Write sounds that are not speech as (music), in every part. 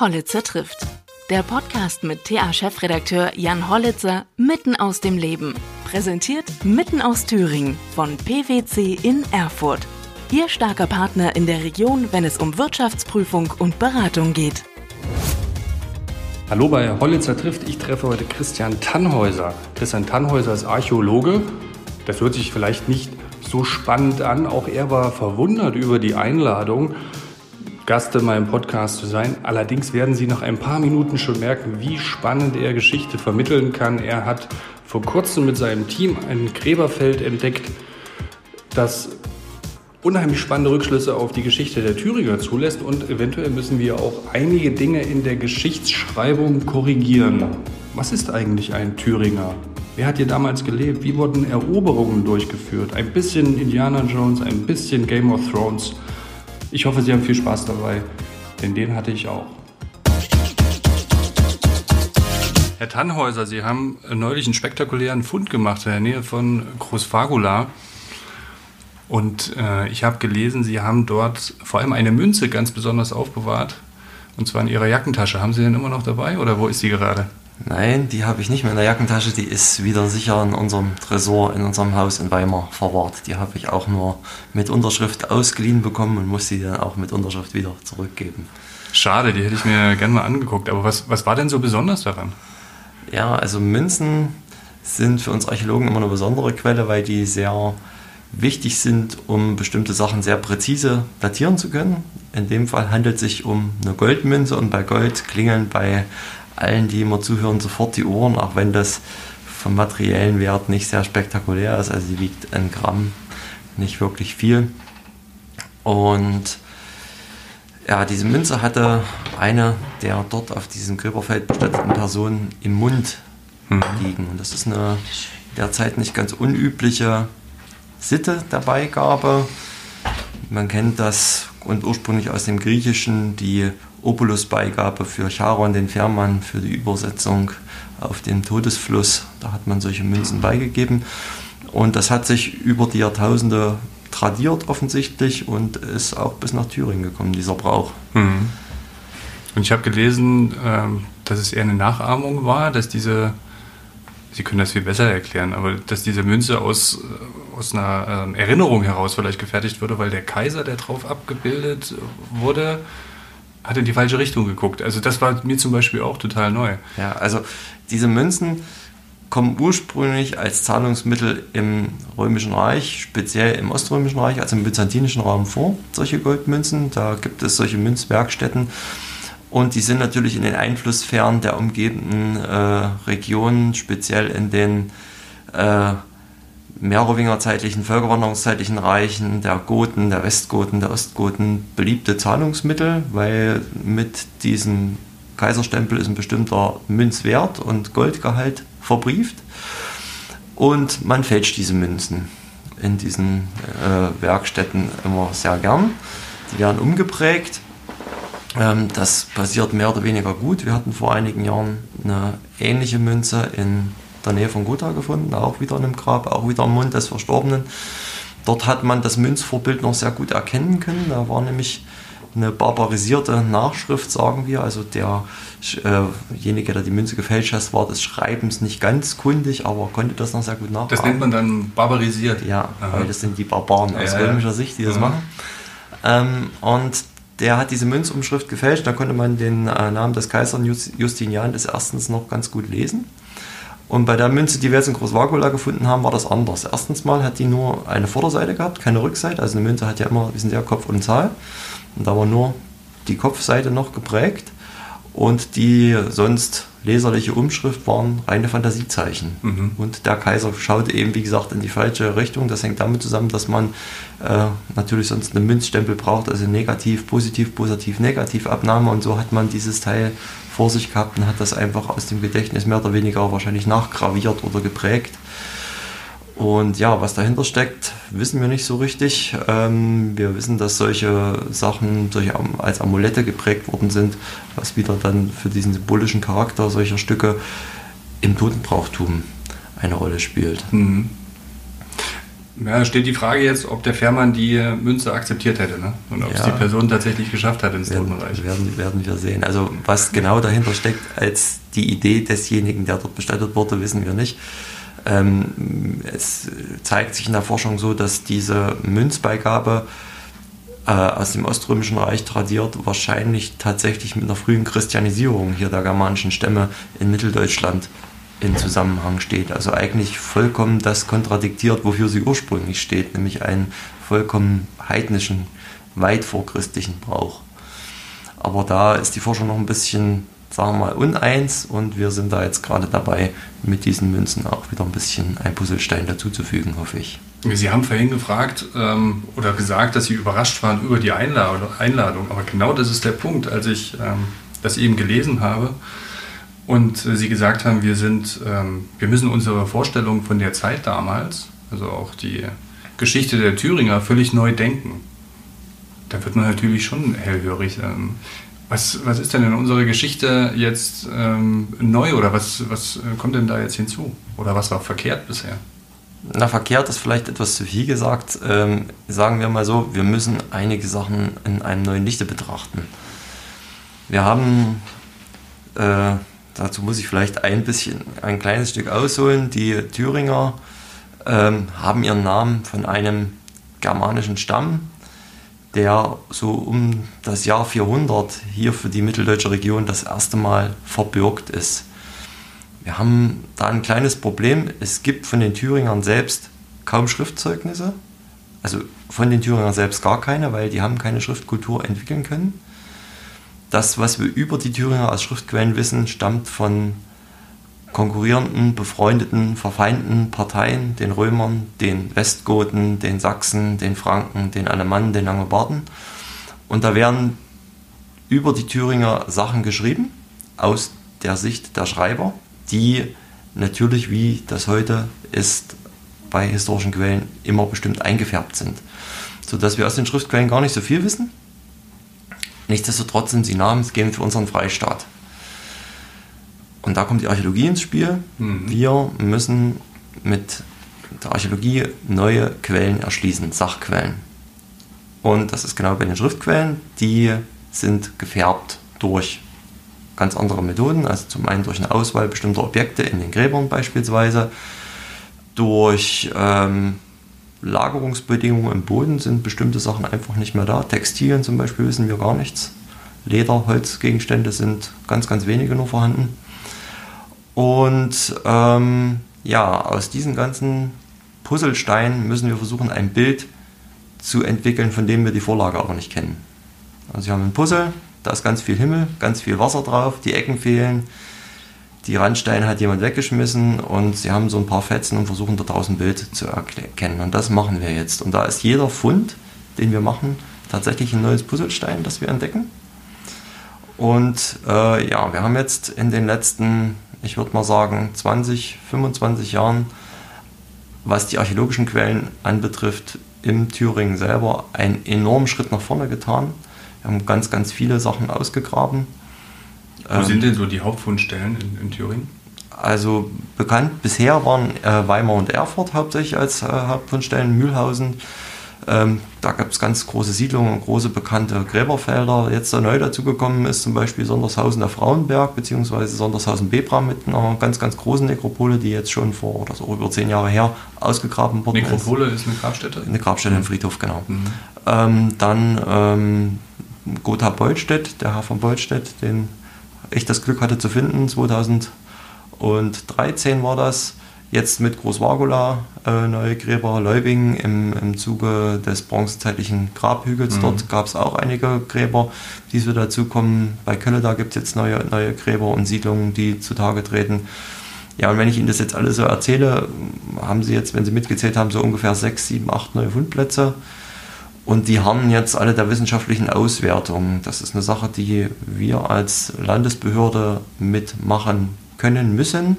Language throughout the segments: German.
Hollitzer trifft. Der Podcast mit TA-Chefredakteur Jan Hollitzer mitten aus dem Leben. Präsentiert mitten aus Thüringen von PwC in Erfurt. Ihr starker Partner in der Region, wenn es um Wirtschaftsprüfung und Beratung geht. Hallo bei Hollitzer trifft. Ich treffe heute Christian Tannhäuser. Christian Tannhäuser ist Archäologe. Das hört sich vielleicht nicht so spannend an. Auch er war verwundert über die Einladung. Gast in meinem Podcast zu sein. Allerdings werden Sie nach ein paar Minuten schon merken, wie spannend er Geschichte vermitteln kann. Er hat vor kurzem mit seinem Team ein Gräberfeld entdeckt, das unheimlich spannende Rückschlüsse auf die Geschichte der Thüringer zulässt und eventuell müssen wir auch einige Dinge in der Geschichtsschreibung korrigieren. Was ist eigentlich ein Thüringer? Wer hat hier damals gelebt? Wie wurden Eroberungen durchgeführt? Ein bisschen Indiana Jones, ein bisschen Game of Thrones. Ich hoffe, Sie haben viel Spaß dabei, denn den hatte ich auch. Herr Tannhäuser, Sie haben neulich einen spektakulären Fund gemacht in der Nähe von Großfagula. Und äh, ich habe gelesen, Sie haben dort vor allem eine Münze ganz besonders aufbewahrt. Und zwar in Ihrer Jackentasche. Haben Sie denn immer noch dabei oder wo ist sie gerade? Nein, die habe ich nicht mehr in der Jackentasche. Die ist wieder sicher in unserem Tresor in unserem Haus in Weimar verwahrt. Die habe ich auch nur mit Unterschrift ausgeliehen bekommen und muss sie dann auch mit Unterschrift wieder zurückgeben. Schade, die hätte ich mir gerne mal angeguckt. Aber was, was war denn so besonders daran? Ja, also Münzen sind für uns Archäologen immer eine besondere Quelle, weil die sehr wichtig sind, um bestimmte Sachen sehr präzise datieren zu können. In dem Fall handelt es sich um eine Goldmünze und bei Gold klingeln bei allen, die immer zuhören, sofort die Ohren, auch wenn das vom materiellen Wert nicht sehr spektakulär ist. Also sie wiegt ein Gramm, nicht wirklich viel. Und ja, diese Münze hatte eine der dort auf diesem Gräberfeld bestatteten Personen im Mund mhm. liegen. Und das ist eine derzeit nicht ganz unübliche Sitte der Beigabe. Man kennt das und ursprünglich aus dem Griechischen die Opulus-Beigabe für Charon, den Fährmann, für die Übersetzung auf den Todesfluss. Da hat man solche Münzen beigegeben. Und das hat sich über die Jahrtausende tradiert offensichtlich und ist auch bis nach Thüringen gekommen, dieser Brauch. Mhm. Und ich habe gelesen, ähm, dass es eher eine Nachahmung war, dass diese, Sie können das viel besser erklären, aber dass diese Münze aus, aus einer ähm, Erinnerung heraus vielleicht gefertigt wurde, weil der Kaiser, der drauf abgebildet wurde, hat in die falsche Richtung geguckt. Also das war mir zum Beispiel auch total neu. Ja, also diese Münzen kommen ursprünglich als Zahlungsmittel im Römischen Reich, speziell im Oströmischen Reich, also im byzantinischen Raum vor, solche Goldmünzen. Da gibt es solche Münzwerkstätten. Und die sind natürlich in den Einflusssphären der umgebenden äh, Regionen, speziell in den äh, Merowingerzeitlichen, Völkerwanderungszeitlichen Reichen, der Goten, der Westgoten, der Ostgoten beliebte Zahlungsmittel, weil mit diesem Kaiserstempel ist ein bestimmter Münzwert und Goldgehalt verbrieft. Und man fälscht diese Münzen in diesen äh, Werkstätten immer sehr gern. Die werden umgeprägt. Ähm, das passiert mehr oder weniger gut. Wir hatten vor einigen Jahren eine ähnliche Münze in der Nähe von Gotha gefunden, auch wieder in einem Grab, auch wieder im Mund des Verstorbenen. Dort hat man das Münzvorbild noch sehr gut erkennen können. Da war nämlich eine barbarisierte Nachschrift, sagen wir. Also derjenige, der die Münze gefälscht hat, war des Schreibens nicht ganz kundig, aber konnte das noch sehr gut nachmachen. Das nennt man dann barbarisiert. Ja, Aha. weil das sind die Barbaren aus ja, römischer ja. Sicht, die das Aha. machen. Ähm, und der hat diese Münzumschrift gefälscht, da konnte man den äh, Namen des Kaisers Justinian des Erstens noch ganz gut lesen. Und bei der Münze, die wir jetzt in Großwagula gefunden haben, war das anders. Erstens mal hat die nur eine Vorderseite gehabt, keine Rückseite. Also eine Münze hat ja immer, wir sind ja Kopf und Zahl. Und da war nur die Kopfseite noch geprägt. Und die sonst leserliche Umschrift waren reine Fantasiezeichen. Mhm. Und der Kaiser schaute eben, wie gesagt, in die falsche Richtung. Das hängt damit zusammen, dass man äh, natürlich sonst einen Münzstempel braucht, also negativ, positiv, positiv, negativ Abnahme. Und so hat man dieses Teil vor sich gehabt und hat das einfach aus dem Gedächtnis mehr oder weniger wahrscheinlich nachgraviert oder geprägt. Und ja, was dahinter steckt, wissen wir nicht so richtig. Ähm, wir wissen, dass solche Sachen solche als Amulette geprägt worden sind, was wieder dann für diesen symbolischen Charakter solcher Stücke im Totenbrauchtum eine Rolle spielt. Mhm. Ja, steht die Frage jetzt, ob der Fährmann die Münze akzeptiert hätte ne? und ob ja, es die Person tatsächlich geschafft hat ins werden, Totenreich. Werden, werden wir sehen. Also was genau dahinter steckt als die Idee desjenigen, der dort bestattet wurde, wissen wir nicht. Ähm, es zeigt sich in der Forschung so, dass diese Münzbeigabe äh, aus dem Oströmischen Reich tradiert wahrscheinlich tatsächlich mit einer frühen Christianisierung hier der germanischen Stämme in Mitteldeutschland in Zusammenhang steht. Also eigentlich vollkommen das kontradiktiert, wofür sie ursprünglich steht, nämlich einen vollkommen heidnischen, weit vorchristlichen Brauch. Aber da ist die Forschung noch ein bisschen, sagen wir mal, uneins und wir sind da jetzt gerade dabei, mit diesen Münzen auch wieder ein bisschen ein Puzzlestein dazuzufügen, hoffe ich. Sie haben vorhin gefragt ähm, oder gesagt, dass Sie überrascht waren über die Einladung, aber genau das ist der Punkt. Als ich ähm, das eben gelesen habe, und äh, Sie gesagt haben, wir, sind, ähm, wir müssen unsere Vorstellung von der Zeit damals, also auch die Geschichte der Thüringer, völlig neu denken. Da wird man natürlich schon hellhörig. Was, was ist denn in unserer Geschichte jetzt ähm, neu oder was, was äh, kommt denn da jetzt hinzu? Oder was war verkehrt bisher? Na, verkehrt ist vielleicht etwas zu viel gesagt. Ähm, sagen wir mal so, wir müssen einige Sachen in einem neuen Lichte betrachten. Wir haben äh, Dazu muss ich vielleicht ein bisschen, ein kleines Stück ausholen. Die Thüringer ähm, haben ihren Namen von einem germanischen Stamm, der so um das Jahr 400 hier für die mitteldeutsche Region das erste Mal verbürgt ist. Wir haben da ein kleines Problem. Es gibt von den Thüringern selbst kaum Schriftzeugnisse. Also von den Thüringern selbst gar keine, weil die haben keine Schriftkultur entwickeln können. Das, was wir über die Thüringer als Schriftquellen wissen, stammt von konkurrierenden, befreundeten, verfeindeten Parteien, den Römern, den Westgoten, den Sachsen, den Franken, den Alemannen, den Langobarden. Und da werden über die Thüringer Sachen geschrieben, aus der Sicht der Schreiber, die natürlich, wie das heute ist, bei historischen Quellen immer bestimmt eingefärbt sind. Sodass wir aus den Schriftquellen gar nicht so viel wissen, Nichtsdestotrotz sind sie namensgebend für unseren Freistaat. Und da kommt die Archäologie ins Spiel. Mhm. Wir müssen mit der Archäologie neue Quellen erschließen, Sachquellen. Und das ist genau bei den Schriftquellen, die sind gefärbt durch ganz andere Methoden, also zum einen durch eine Auswahl bestimmter Objekte in den Gräbern beispielsweise, durch ähm, Lagerungsbedingungen im Boden sind bestimmte Sachen einfach nicht mehr da. Textilien zum Beispiel wissen wir gar nichts. Leder, Holzgegenstände sind ganz, ganz wenige nur vorhanden. Und ähm, ja, aus diesen ganzen Puzzlesteinen müssen wir versuchen, ein Bild zu entwickeln, von dem wir die Vorlage aber nicht kennen. Also wir haben ein Puzzle, da ist ganz viel Himmel, ganz viel Wasser drauf, die Ecken fehlen, die Randsteine hat jemand weggeschmissen und sie haben so ein paar Fetzen und versuchen dort draußen ein Bild zu erkennen. Und das machen wir jetzt. Und da ist jeder Fund, den wir machen, tatsächlich ein neues Puzzlestein, das wir entdecken. Und äh, ja, wir haben jetzt in den letzten, ich würde mal sagen, 20, 25 Jahren, was die archäologischen Quellen anbetrifft, im Thüringen selber einen enormen Schritt nach vorne getan. Wir haben ganz, ganz viele Sachen ausgegraben wo ähm, sind denn so die Hauptfundstellen in, in Thüringen? Also bekannt bisher waren äh, Weimar und Erfurt hauptsächlich als äh, Hauptfundstellen, Mühlhausen. Ähm, da gab es ganz große Siedlungen, große bekannte Gräberfelder. Jetzt da neu dazugekommen ist zum Beispiel Sondershausen der Frauenberg bzw. Sondershausen Bebra mit einer ganz, ganz großen Nekropole, die jetzt schon vor oder so über zehn Jahre her ausgegraben worden Nekropole ist. Nekropole ist eine Grabstätte? Eine Grabstätte, mhm. ein Friedhof, genau. Mhm. Ähm, dann ähm, Gotha Beutstedt, der Herr von Beutstedt, den ich das Glück hatte zu finden. 2013 war das. Jetzt mit Großwargola, äh, neue Gräber, Leubing im, im Zuge des bronzezeitlichen Grabhügels. Mhm. Dort gab es auch einige Gräber, die so dazukommen. Bei Kölle, da gibt es jetzt neue, neue Gräber und Siedlungen, die zutage treten. Ja, und wenn ich Ihnen das jetzt alles so erzähle, haben Sie jetzt, wenn Sie mitgezählt haben, so ungefähr sechs, sieben, acht neue Fundplätze. Und die haben jetzt alle der wissenschaftlichen Auswertung. Das ist eine Sache, die wir als Landesbehörde mitmachen können müssen.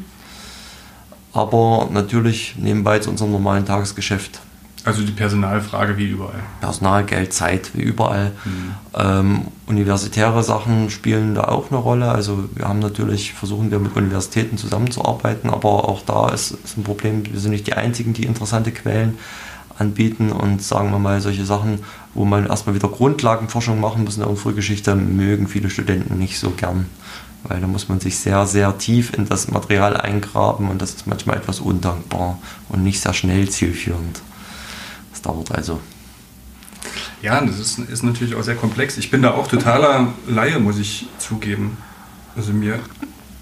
Aber natürlich nebenbei zu unserem normalen Tagesgeschäft. Also die Personalfrage wie überall. Personal, Geld, Zeit wie überall. Mhm. Ähm, universitäre Sachen spielen da auch eine Rolle. Also wir haben natürlich, versuchen wir mit Universitäten zusammenzuarbeiten, aber auch da ist, ist ein Problem, wir sind nicht die einzigen, die interessante Quellen anbieten und sagen wir mal solche Sachen, wo man erstmal wieder Grundlagenforschung machen muss in der Frühgeschichte, mögen viele Studenten nicht so gern. Weil da muss man sich sehr, sehr tief in das Material eingraben und das ist manchmal etwas undankbar und nicht sehr schnell zielführend. Das dauert also. Ja, das ist, ist natürlich auch sehr komplex. Ich bin da auch totaler Laie, muss ich zugeben. Also mir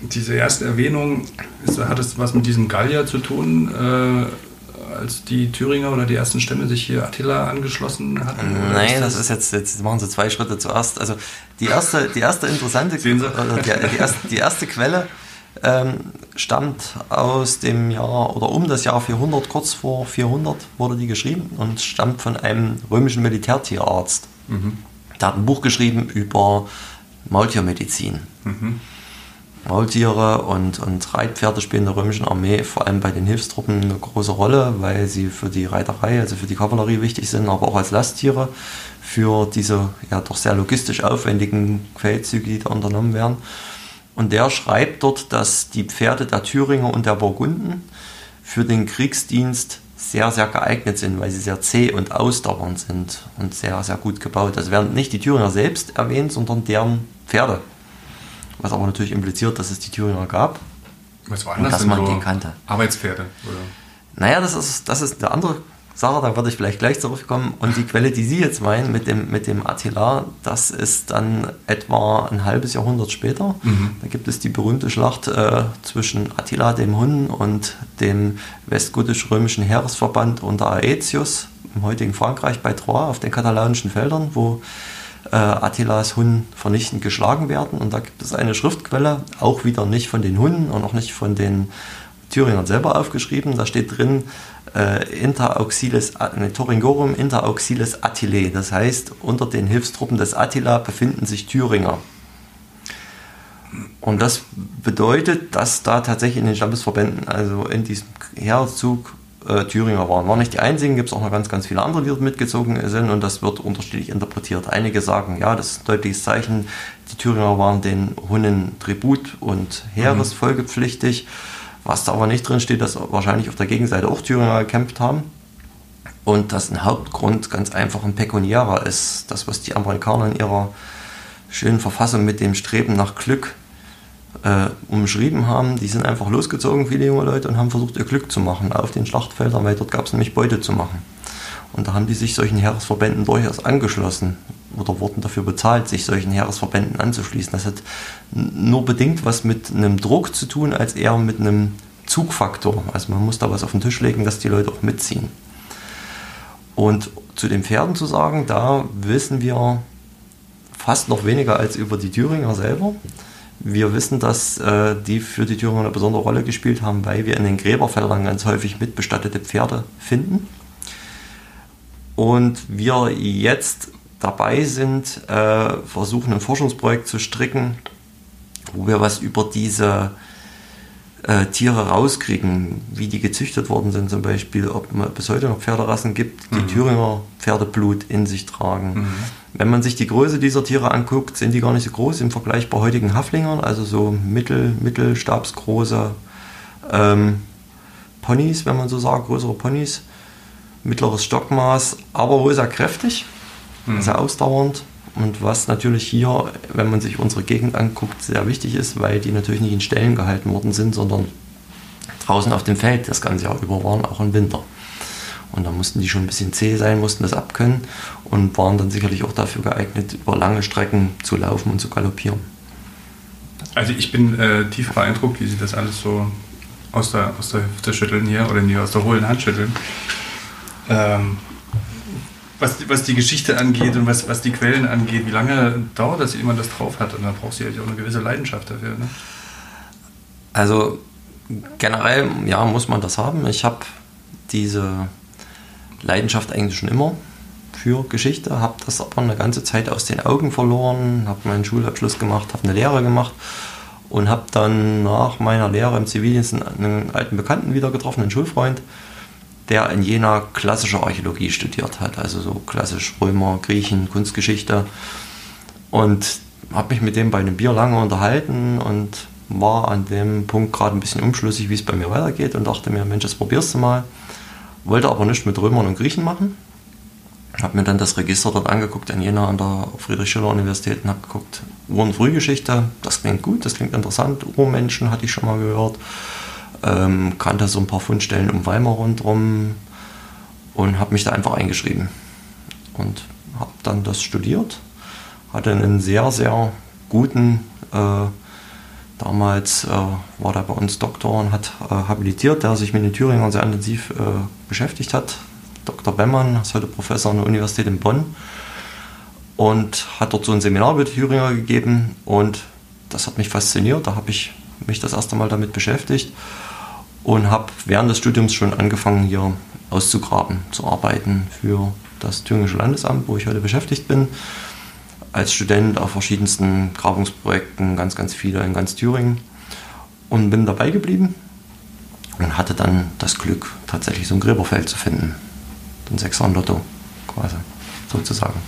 diese erste Erwähnung, ist, hat es was mit diesem Gallier zu tun, äh, als die Thüringer oder die ersten Stämme sich hier Attila angeschlossen hatten? Nein, das, das ist jetzt, jetzt machen sie zwei Schritte zuerst. Also die erste, die erste interessante, die, die, erste, die erste Quelle ähm, stammt aus dem Jahr oder um das Jahr 400, kurz vor 400 wurde die geschrieben und stammt von einem römischen Militärtierarzt. Mhm. Der hat ein Buch geschrieben über Maultiermedizin. Mhm. Maultiere und, und Reitpferde spielen in der römischen Armee vor allem bei den Hilfstruppen eine große Rolle, weil sie für die Reiterei, also für die Kavallerie wichtig sind, aber auch als Lasttiere für diese ja doch sehr logistisch aufwendigen Feldzüge, die da unternommen werden. Und der schreibt dort, dass die Pferde der Thüringer und der Burgunden für den Kriegsdienst sehr, sehr geeignet sind, weil sie sehr zäh und ausdauernd sind und sehr, sehr gut gebaut. Also werden nicht die Thüringer selbst erwähnt, sondern deren Pferde was aber natürlich impliziert, dass es die Thüringer gab. Was war und dass man den kannte. Arbeitspferde, oder? Naja, das ist, das ist eine andere Sache, da werde ich vielleicht gleich zurückkommen. Und die Quelle, die Sie jetzt meinen mit dem, mit dem Attila, das ist dann etwa ein halbes Jahrhundert später. Mhm. Da gibt es die berühmte Schlacht äh, zwischen Attila, dem Hunnen, und dem westgotisch-römischen Heeresverband unter Aetius im heutigen Frankreich bei Troyes auf den katalanischen Feldern, wo äh, Attilas Hunden vernichtend geschlagen werden. Und da gibt es eine Schriftquelle, auch wieder nicht von den Hunden und auch nicht von den Thüringern selber aufgeschrieben. Da steht drin äh, Interauxiles, ne, Toringorum Interauxiles Attilae. Das heißt, unter den Hilfstruppen des Attila befinden sich Thüringer. Und das bedeutet, dass da tatsächlich in den Stammesverbänden, also in diesem Heerzug, äh, Thüringer waren. Waren nicht die einzigen, gibt es auch noch ganz, ganz viele andere, die dort mitgezogen sind und das wird unterschiedlich interpretiert. Einige sagen, ja, das ist ein deutliches Zeichen, die Thüringer waren den Hunnen Tribut und Heeresfolgepflichtig. Was da aber nicht drin steht, dass wahrscheinlich auf der Gegenseite auch Thüringer gekämpft haben. Und dass ein Hauptgrund ganz einfach ein pekuniärer ist. Das, was die Amerikaner in ihrer schönen Verfassung mit dem Streben nach Glück äh, umschrieben haben, die sind einfach losgezogen, viele junge Leute, und haben versucht, ihr Glück zu machen auf den Schlachtfeldern, weil dort gab es nämlich Beute zu machen. Und da haben die sich solchen Heeresverbänden durchaus angeschlossen oder wurden dafür bezahlt, sich solchen Heeresverbänden anzuschließen. Das hat nur bedingt was mit einem Druck zu tun, als eher mit einem Zugfaktor. Also man muss da was auf den Tisch legen, dass die Leute auch mitziehen. Und zu den Pferden zu sagen, da wissen wir fast noch weniger als über die Thüringer selber. Wir wissen, dass äh, die für die Thüringer eine besondere Rolle gespielt haben, weil wir in den Gräberfeldern ganz häufig mitbestattete Pferde finden. Und wir jetzt dabei sind, äh, versuchen ein Forschungsprojekt zu stricken, wo wir was über diese äh, Tiere rauskriegen, wie die gezüchtet worden sind zum Beispiel, ob es bis heute noch Pferderassen gibt, die mhm. Thüringer Pferdeblut in sich tragen. Mhm wenn man sich die Größe dieser Tiere anguckt, sind die gar nicht so groß im Vergleich bei heutigen Haflingern, also so mittel, mittelstabsgroße ähm, Ponys, wenn man so sagt, größere Ponys, mittleres Stockmaß, aber sehr kräftig, mhm. sehr ausdauernd. Und was natürlich hier, wenn man sich unsere Gegend anguckt, sehr wichtig ist, weil die natürlich nicht in Ställen gehalten worden sind, sondern draußen auf dem Feld das ganze Jahr über waren, auch im Winter. Und da mussten die schon ein bisschen zäh sein, mussten das abkönnen und waren dann sicherlich auch dafür geeignet, über lange Strecken zu laufen und zu galoppieren. Also ich bin äh, tief beeindruckt, wie Sie das alles so aus der, aus der Hüfte schütteln hier oder nie aus der hohlen Hand schütteln. Ähm, was, was die Geschichte angeht und was, was die Quellen angeht, wie lange dauert das, ehe man das drauf hat? Und da braucht sie ja auch eine gewisse Leidenschaft dafür. Ne? Also generell, ja, muss man das haben. Ich habe diese Leidenschaft eigentlich schon immer für Geschichte, habe das aber eine ganze Zeit aus den Augen verloren, habe meinen Schulabschluss gemacht, habe eine Lehre gemacht und habe dann nach meiner Lehre im Zivildienst einen alten Bekannten wieder getroffen, einen Schulfreund, der in Jena klassische Archäologie studiert hat, also so klassisch Römer, Griechen, Kunstgeschichte. Und habe mich mit dem bei einem Bier lange unterhalten und war an dem Punkt gerade ein bisschen unschlüssig, wie es bei mir weitergeht und dachte mir, Mensch, das probierst du mal wollte aber nicht mit Römern und Griechen machen. Habe mir dann das Register dort angeguckt in Jena an der Friedrich-Schiller-Universität und habe geguckt, Ur- und Frühgeschichte, das klingt gut, das klingt interessant. Urmenschen hatte ich schon mal gehört. Ähm, kannte so ein paar Fundstellen um Weimar rundherum und habe mich da einfach eingeschrieben. Und habe dann das studiert. Hatte einen sehr, sehr guten, äh, damals äh, war der bei uns Doktor und hat äh, habilitiert, der sich mit den Thüringern sehr intensiv äh, beschäftigt hat. Dr. Bemmann ist heute Professor an der Universität in Bonn und hat dort so ein Seminar die Thüringer gegeben und das hat mich fasziniert. Da habe ich mich das erste Mal damit beschäftigt und habe während des Studiums schon angefangen, hier auszugraben, zu arbeiten für das Thüringische Landesamt, wo ich heute beschäftigt bin. Als Student auf verschiedensten Grabungsprojekten, ganz, ganz viele in ganz Thüringen. Und bin dabei geblieben und hatte dann das Glück, tatsächlich so ein Gräberfeld zu finden. Ein Sechser Lotto, quasi, sozusagen.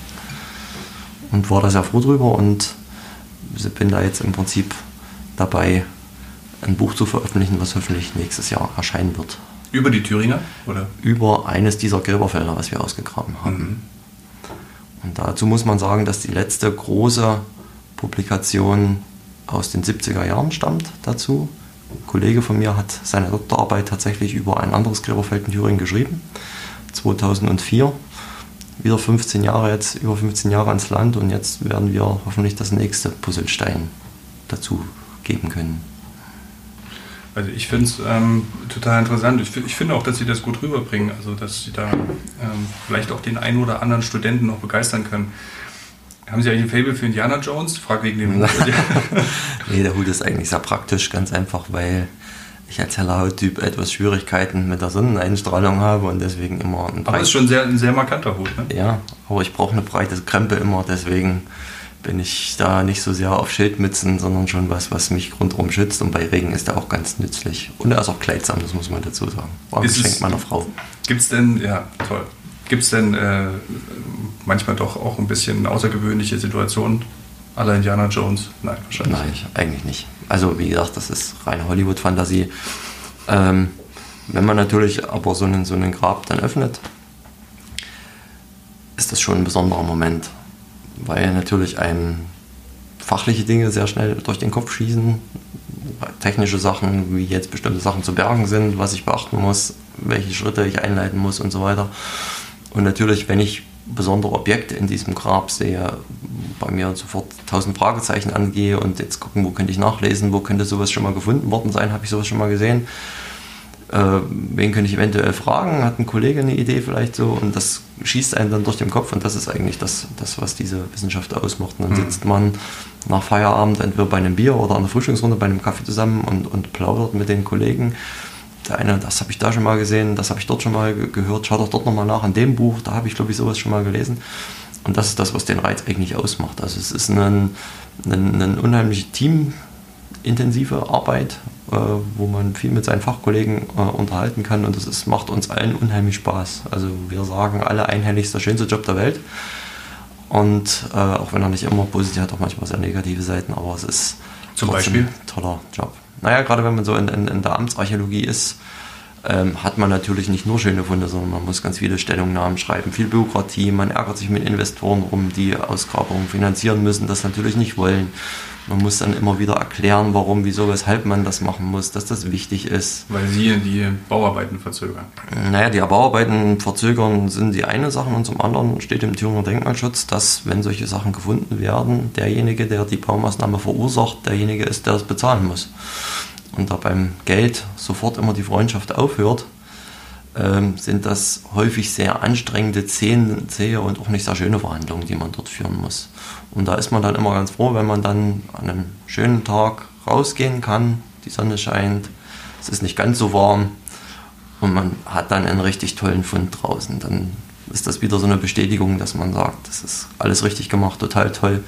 Und war da sehr froh drüber und bin da jetzt im Prinzip dabei, ein Buch zu veröffentlichen, was hoffentlich nächstes Jahr erscheinen wird. Über die Thüringer? Oder? Über eines dieser Gräberfelder, was wir ausgegraben haben. Mhm. Und dazu muss man sagen, dass die letzte große Publikation aus den 70er Jahren stammt dazu. Ein Kollege von mir hat seine Doktorarbeit tatsächlich über ein anderes Gräberfeld in Thüringen geschrieben, 2004. Wieder 15 Jahre jetzt, über 15 Jahre ans Land und jetzt werden wir hoffentlich das nächste Puzzlestein dazu geben können. Also ich finde es ähm, total interessant. Ich, ich finde auch, dass Sie das gut rüberbringen. Also dass Sie da ähm, vielleicht auch den einen oder anderen Studenten noch begeistern können. Haben Sie eigentlich ein Fable für Indiana Jones? Frag wegen dem Hut. (laughs) nee, der Hut ist eigentlich sehr praktisch, ganz einfach, weil ich als heller Hauttyp etwas Schwierigkeiten mit der Sonneneinstrahlung habe und deswegen immer ein Aber es ist schon sehr, ein sehr markanter Hut, ne? Ja, aber ich brauche eine breite Krempe immer, deswegen bin ich da nicht so sehr auf Schildmützen, sondern schon was, was mich rundherum schützt. Und bei Regen ist er auch ganz nützlich. Und er ist auch kleidsam, das muss man dazu sagen. War ein Geschenk meiner Frau. Gibt es denn, ja, toll. Gibt es denn äh, manchmal doch auch ein bisschen außergewöhnliche Situationen aller Indiana Jones? Nein, wahrscheinlich. Nein, eigentlich nicht. Also, wie gesagt, das ist reine Hollywood-Fantasie. Ähm, wenn man natürlich aber so einen, so einen Grab dann öffnet, ist das schon ein besonderer Moment weil natürlich einem fachliche Dinge sehr schnell durch den Kopf schießen. Technische Sachen, wie jetzt bestimmte Sachen zu bergen sind, was ich beachten muss, welche Schritte ich einleiten muss und so weiter. Und natürlich, wenn ich besondere Objekte in diesem Grab sehe, bei mir sofort tausend Fragezeichen angehe und jetzt gucken, wo könnte ich nachlesen, wo könnte sowas schon mal gefunden worden sein, habe ich sowas schon mal gesehen. Äh, wen könnte ich eventuell fragen? Hat ein Kollege eine Idee vielleicht so? Und das schießt einen dann durch den Kopf und das ist eigentlich das, das was diese Wissenschaft ausmacht. Und dann mhm. sitzt man nach Feierabend entweder bei einem Bier oder an der Frühstücksrunde bei einem Kaffee zusammen und, und plaudert mit den Kollegen. Der eine, das habe ich da schon mal gesehen, das habe ich dort schon mal gehört, schau doch dort nochmal nach an dem Buch, da habe ich glaube ich sowas schon mal gelesen. Und das ist das, was den Reiz eigentlich ausmacht. Also es ist ein, ein, ein unheimliches Team, intensive Arbeit, wo man viel mit seinen Fachkollegen äh, unterhalten kann und das ist, macht uns allen unheimlich Spaß. Also wir sagen alle einhellig, ist der schönste Job der Welt. Und äh, auch wenn er nicht immer positiv hat, auch manchmal sehr negative Seiten, aber es ist zum Beispiel ein toller Job. Naja, gerade wenn man so in, in, in der Amtsarchäologie ist, ähm, hat man natürlich nicht nur schöne Funde, sondern man muss ganz viele Stellungnahmen schreiben, viel Bürokratie, man ärgert sich mit Investoren rum, die Ausgrabungen finanzieren müssen, das natürlich nicht wollen. Man muss dann immer wieder erklären, warum, wieso, weshalb man das machen muss, dass das wichtig ist. Weil Sie die Bauarbeiten verzögern. Naja, die Bauarbeiten verzögern sind die eine Sache und zum anderen steht im Thüringer Denkmalschutz, dass, wenn solche Sachen gefunden werden, derjenige, der die Baumaßnahme verursacht, derjenige ist, der das bezahlen muss. Und da beim Geld sofort immer die Freundschaft aufhört, ähm, sind das häufig sehr anstrengende, zähe und auch nicht sehr schöne Verhandlungen, die man dort führen muss. Und da ist man dann immer ganz froh, wenn man dann an einem schönen Tag rausgehen kann, die Sonne scheint, es ist nicht ganz so warm und man hat dann einen richtig tollen Fund draußen. Dann ist das wieder so eine Bestätigung, dass man sagt, das ist alles richtig gemacht, total toll.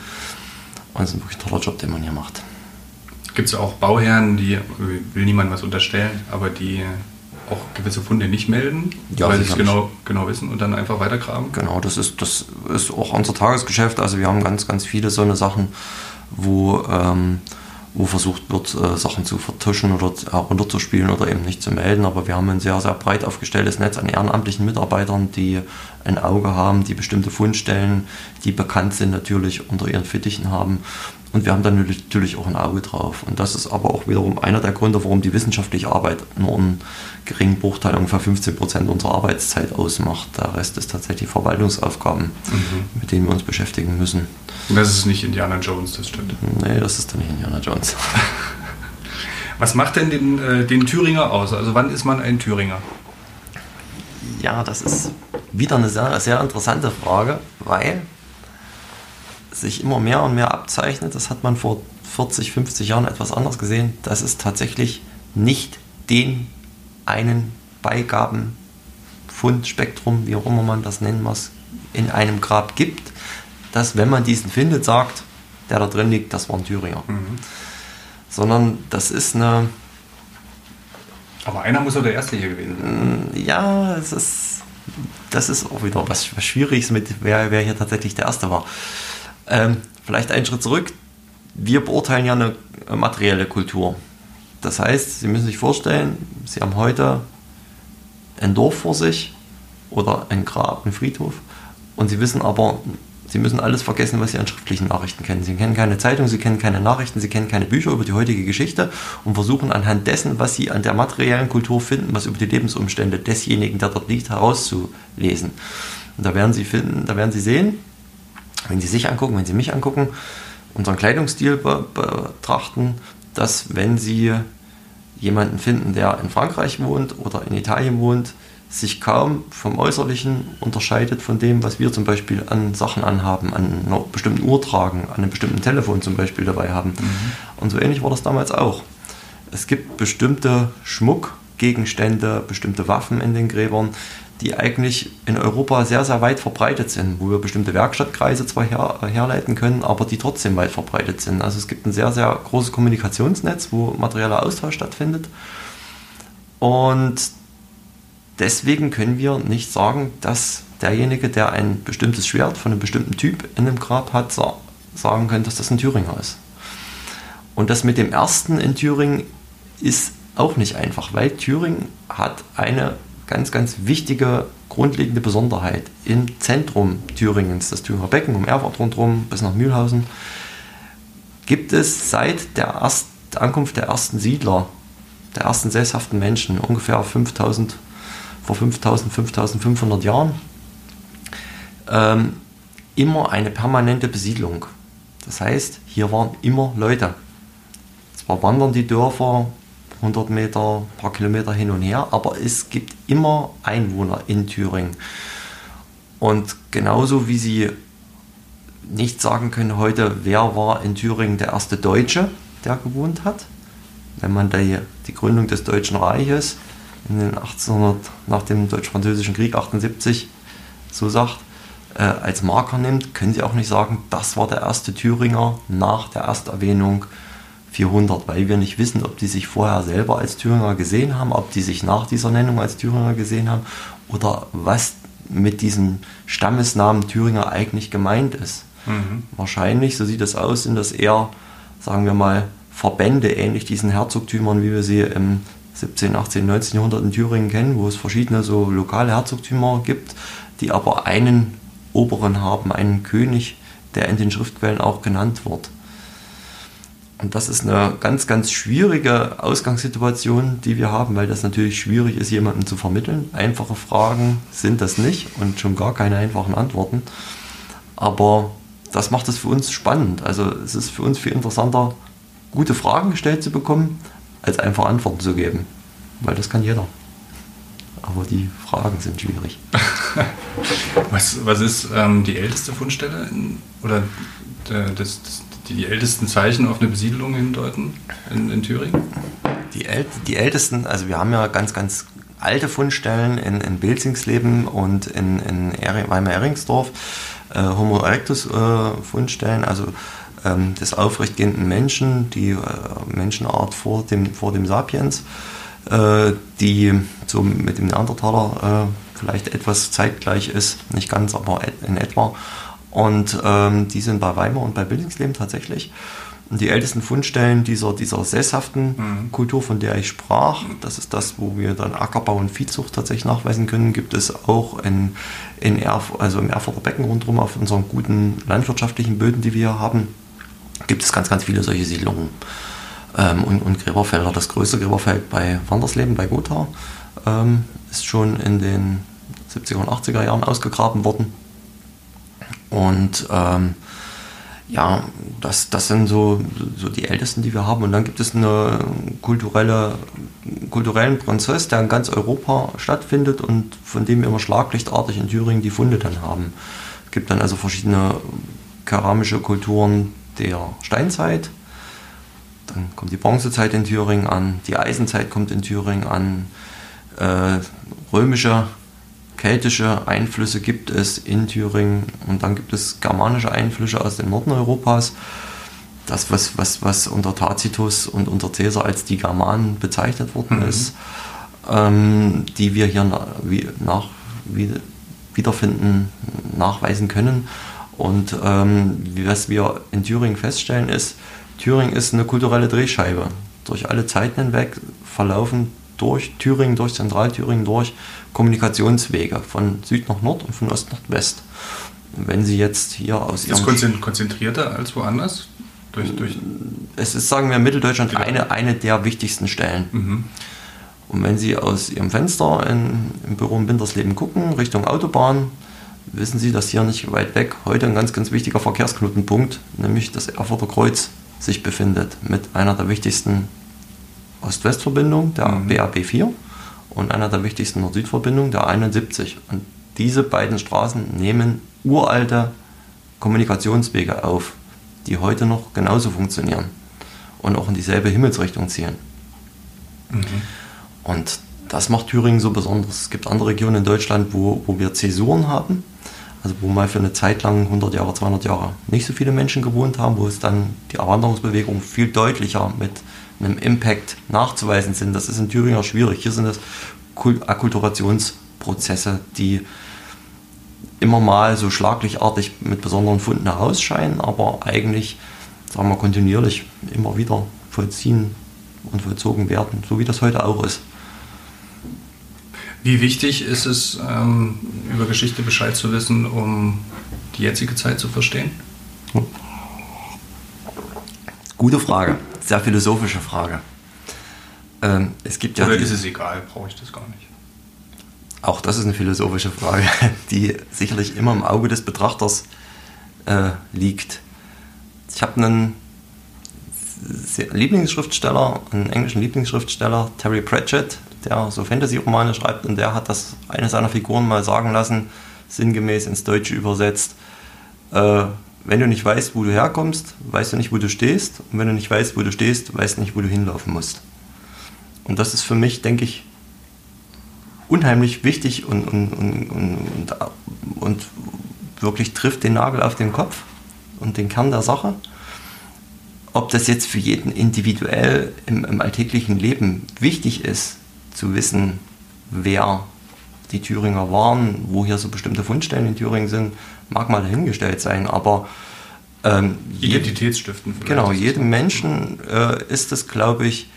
Und es ist ein wirklich toller Job, den man hier macht. Gibt es auch Bauherren, die, will niemand was unterstellen, aber die auch gewisse Funde nicht melden, ja, weil sie es genau, genau wissen und dann einfach weitergraben? Genau, das ist, das ist auch unser Tagesgeschäft. Also wir haben ganz, ganz viele so eine Sachen, wo, ähm, wo versucht wird, äh, Sachen zu vertuschen oder runterzuspielen oder eben nicht zu melden. Aber wir haben ein sehr, sehr breit aufgestelltes Netz an ehrenamtlichen Mitarbeitern, die ein Auge haben, die bestimmte Fundstellen, die bekannt sind, natürlich unter ihren Fittichen haben. Und wir haben dann natürlich auch ein Auge drauf. Und das ist aber auch wiederum einer der Gründe, warum die wissenschaftliche Arbeit nur einen geringen Bruchteil, ungefähr 15 Prozent unserer Arbeitszeit ausmacht. Der Rest ist tatsächlich Verwaltungsaufgaben, mhm. mit denen wir uns beschäftigen müssen. Das ist nicht Indiana Jones, das stimmt. Nee, das ist dann nicht Indiana Jones. (laughs) Was macht denn den, äh, den Thüringer aus? Also wann ist man ein Thüringer? Ja, das ist wieder eine sehr, sehr interessante Frage, weil sich immer mehr und mehr abzeichnet, das hat man vor 40, 50 Jahren etwas anders gesehen, dass es tatsächlich nicht den einen Beigabenfundspektrum, wie auch immer man das nennen muss, in einem Grab gibt, dass wenn man diesen findet, sagt, der da drin liegt, das war ein Thüringer. Mhm. Sondern das ist eine. Aber einer muss doch der Erste hier gewesen sein. Mm, ja, es ist, das ist auch wieder was, was Schwieriges mit, wer, wer hier tatsächlich der Erste war. Ähm, vielleicht einen Schritt zurück. Wir beurteilen ja eine materielle Kultur. Das heißt, Sie müssen sich vorstellen, Sie haben heute ein Dorf vor sich oder ein Grab, einen Friedhof und Sie wissen aber, Sie müssen alles vergessen, was Sie an schriftlichen Nachrichten kennen. Sie kennen keine Zeitung, Sie kennen keine Nachrichten, Sie kennen keine Bücher über die heutige Geschichte und versuchen anhand dessen, was Sie an der materiellen Kultur finden, was über die Lebensumstände desjenigen, der dort liegt, herauszulesen. Und da werden Sie finden, da werden Sie sehen, wenn Sie sich angucken, wenn Sie mich angucken, unseren Kleidungsstil betrachten, dass wenn Sie jemanden finden, der in Frankreich wohnt oder in Italien wohnt, sich kaum vom Äußerlichen unterscheidet von dem, was wir zum Beispiel an Sachen anhaben, an einer bestimmten Uhr tragen, an einem bestimmten Telefon zum Beispiel dabei haben. Mhm. Und so ähnlich war das damals auch. Es gibt bestimmte Schmuckgegenstände, bestimmte Waffen in den Gräbern, die eigentlich in Europa sehr, sehr weit verbreitet sind, wo wir bestimmte Werkstattkreise zwar her, herleiten können, aber die trotzdem weit verbreitet sind. Also es gibt ein sehr, sehr großes Kommunikationsnetz, wo materieller Austausch stattfindet. Und deswegen können wir nicht sagen, dass derjenige, der ein bestimmtes Schwert von einem bestimmten Typ in einem Grab hat, sagen kann, dass das ein Thüringer ist. Und das mit dem ersten in Thüringen ist auch nicht einfach, weil Thüringen hat eine ganz, ganz wichtige, grundlegende Besonderheit. Im Zentrum Thüringens, das Thüringer Becken, um Erfurt rundherum bis nach Mühlhausen, gibt es seit der, Erst Ankunft der ersten Siedler, der ersten sesshaften Menschen, ungefähr 5000, vor 5000, 5500 Jahren, ähm, immer eine permanente Besiedlung. Das heißt, hier waren immer Leute. Zwar wandern die Dörfer 100 Meter, ein paar Kilometer hin und her, aber es gibt immer Einwohner in Thüringen. Und genauso wie Sie nicht sagen können heute, wer war in Thüringen der erste Deutsche, der gewohnt hat, wenn man die, die Gründung des Deutschen Reiches in den 1800, nach dem Deutsch-Französischen Krieg 78 so sagt, äh, als Marker nimmt, können Sie auch nicht sagen, das war der erste Thüringer nach der Ersterwähnung 400, weil wir nicht wissen, ob die sich vorher selber als Thüringer gesehen haben, ob die sich nach dieser Nennung als Thüringer gesehen haben oder was mit diesem Stammesnamen Thüringer eigentlich gemeint ist. Mhm. Wahrscheinlich, so sieht es aus, sind das eher, sagen wir mal, Verbände, ähnlich diesen Herzogtümern, wie wir sie im 17., 18., 19. Jahrhundert in Thüringen kennen, wo es verschiedene so lokale Herzogtümer gibt, die aber einen Oberen haben, einen König, der in den Schriftquellen auch genannt wird. Und das ist eine ganz, ganz schwierige Ausgangssituation, die wir haben, weil das natürlich schwierig ist, jemandem zu vermitteln. Einfache Fragen sind das nicht und schon gar keine einfachen Antworten. Aber das macht es für uns spannend. Also es ist für uns viel interessanter, gute Fragen gestellt zu bekommen, als einfach Antworten zu geben. Weil das kann jeder. Aber die Fragen sind schwierig. (laughs) was, was ist ähm, die älteste Fundstelle in, oder das, das, die die ältesten Zeichen auf eine Besiedelung hindeuten in, in Thüringen? Die, äl die ältesten, also wir haben ja ganz, ganz alte Fundstellen in, in Bilzingsleben und in, in Weimar-Ehringsdorf, äh, Homo erectus äh, also ähm, des aufrechtgehenden Menschen, die äh, Menschenart vor dem, vor dem Sapiens, äh, die so mit dem Neandertaler äh, vielleicht etwas zeitgleich ist, nicht ganz, aber in etwa. Und ähm, die sind bei Weimar und bei Bildungsleben tatsächlich. Und die ältesten Fundstellen dieser, dieser sesshaften mhm. Kultur, von der ich sprach, das ist das, wo wir dann Ackerbau und Viehzucht tatsächlich nachweisen können, gibt es auch in, in Erf also im Erfurter Becken rundherum auf unseren guten landwirtschaftlichen Böden, die wir haben, gibt es ganz, ganz viele solche Siedlungen ähm, und, und Gräberfelder. Das größte Gräberfeld bei Wandersleben, bei Gotha, ähm, ist schon in den 70er und 80er Jahren ausgegraben worden. Und ähm, ja, das, das sind so, so die ältesten, die wir haben. Und dann gibt es einen kulturelle, kulturellen Prozess, der in ganz Europa stattfindet und von dem wir immer schlaglichtartig in Thüringen die Funde dann haben. Es gibt dann also verschiedene keramische Kulturen der Steinzeit. Dann kommt die Bronzezeit in Thüringen an, die Eisenzeit kommt in Thüringen an, äh, römische keltische Einflüsse gibt es in Thüringen und dann gibt es germanische Einflüsse aus dem Norden Europas. Das, was, was, was unter Tacitus und unter Caesar als die Germanen bezeichnet worden mhm. ist, ähm, die wir hier nach, wie, nach, wie, wiederfinden, nachweisen können. Und ähm, was wir in Thüringen feststellen ist, Thüringen ist eine kulturelle Drehscheibe. Durch alle Zeiten hinweg verlaufen durch Thüringen, durch Zentralthüringen durch Kommunikationswege von Süd nach Nord und von Ost nach West. Wenn Sie jetzt hier aus Ist Ihrem... konzentrierter als woanders? Durch, durch es ist, sagen wir, in Mitteldeutschland eine, eine der wichtigsten Stellen. Mhm. Und wenn Sie aus Ihrem Fenster in, im Büro in Wintersleben gucken, Richtung Autobahn, wissen Sie, dass hier nicht weit weg heute ein ganz, ganz wichtiger Verkehrsknotenpunkt, nämlich das Erfurter Kreuz, sich befindet mit einer der wichtigsten Ost-West-Verbindungen, der mhm. BAB 4 und einer der wichtigsten Nord-Süd-Verbindungen, der 71. Und diese beiden Straßen nehmen uralte Kommunikationswege auf, die heute noch genauso funktionieren und auch in dieselbe Himmelsrichtung ziehen. Mhm. Und das macht Thüringen so besonders. Es gibt andere Regionen in Deutschland, wo, wo wir Zäsuren haben, also wo mal für eine Zeit lang 100 Jahre, 200 Jahre nicht so viele Menschen gewohnt haben, wo es dann die Erwanderungsbewegung viel deutlicher mit einem Impact nachzuweisen sind. Das ist in Thüringen auch schwierig. Hier sind das Akkulturationsprozesse, die immer mal so schlaglichartig mit besonderen Funden herausscheinen, aber eigentlich, sagen wir, kontinuierlich immer wieder vollziehen und vollzogen werden, so wie das heute auch ist. Wie wichtig ist es, ähm, über Geschichte Bescheid zu wissen, um die jetzige Zeit zu verstehen? Gute Frage sehr philosophische Frage. Ähm, es gibt Oder ja ist es egal, brauche ich das gar nicht? Auch das ist eine philosophische Frage, (laughs) die sicherlich immer im Auge des Betrachters äh, liegt. Ich habe einen Lieblingsschriftsteller, einen englischen Lieblingsschriftsteller, Terry Pratchett, der so Fantasy-Romane schreibt und der hat das eine seiner Figuren mal sagen lassen, sinngemäß ins Deutsche übersetzt. Äh, wenn du nicht weißt, wo du herkommst, weißt du nicht, wo du stehst. Und wenn du nicht weißt, wo du stehst, weißt du nicht, wo du hinlaufen musst. Und das ist für mich, denke ich, unheimlich wichtig und, und, und, und, und wirklich trifft den Nagel auf den Kopf und den Kern der Sache. Ob das jetzt für jeden individuell im, im alltäglichen Leben wichtig ist, zu wissen, wer die Thüringer waren, wo hier so bestimmte Fundstellen in Thüringen sind, mag mal dahingestellt sein, aber ähm, Identitätsstiften. Genau, jedem Menschen äh, ist es, glaube ich,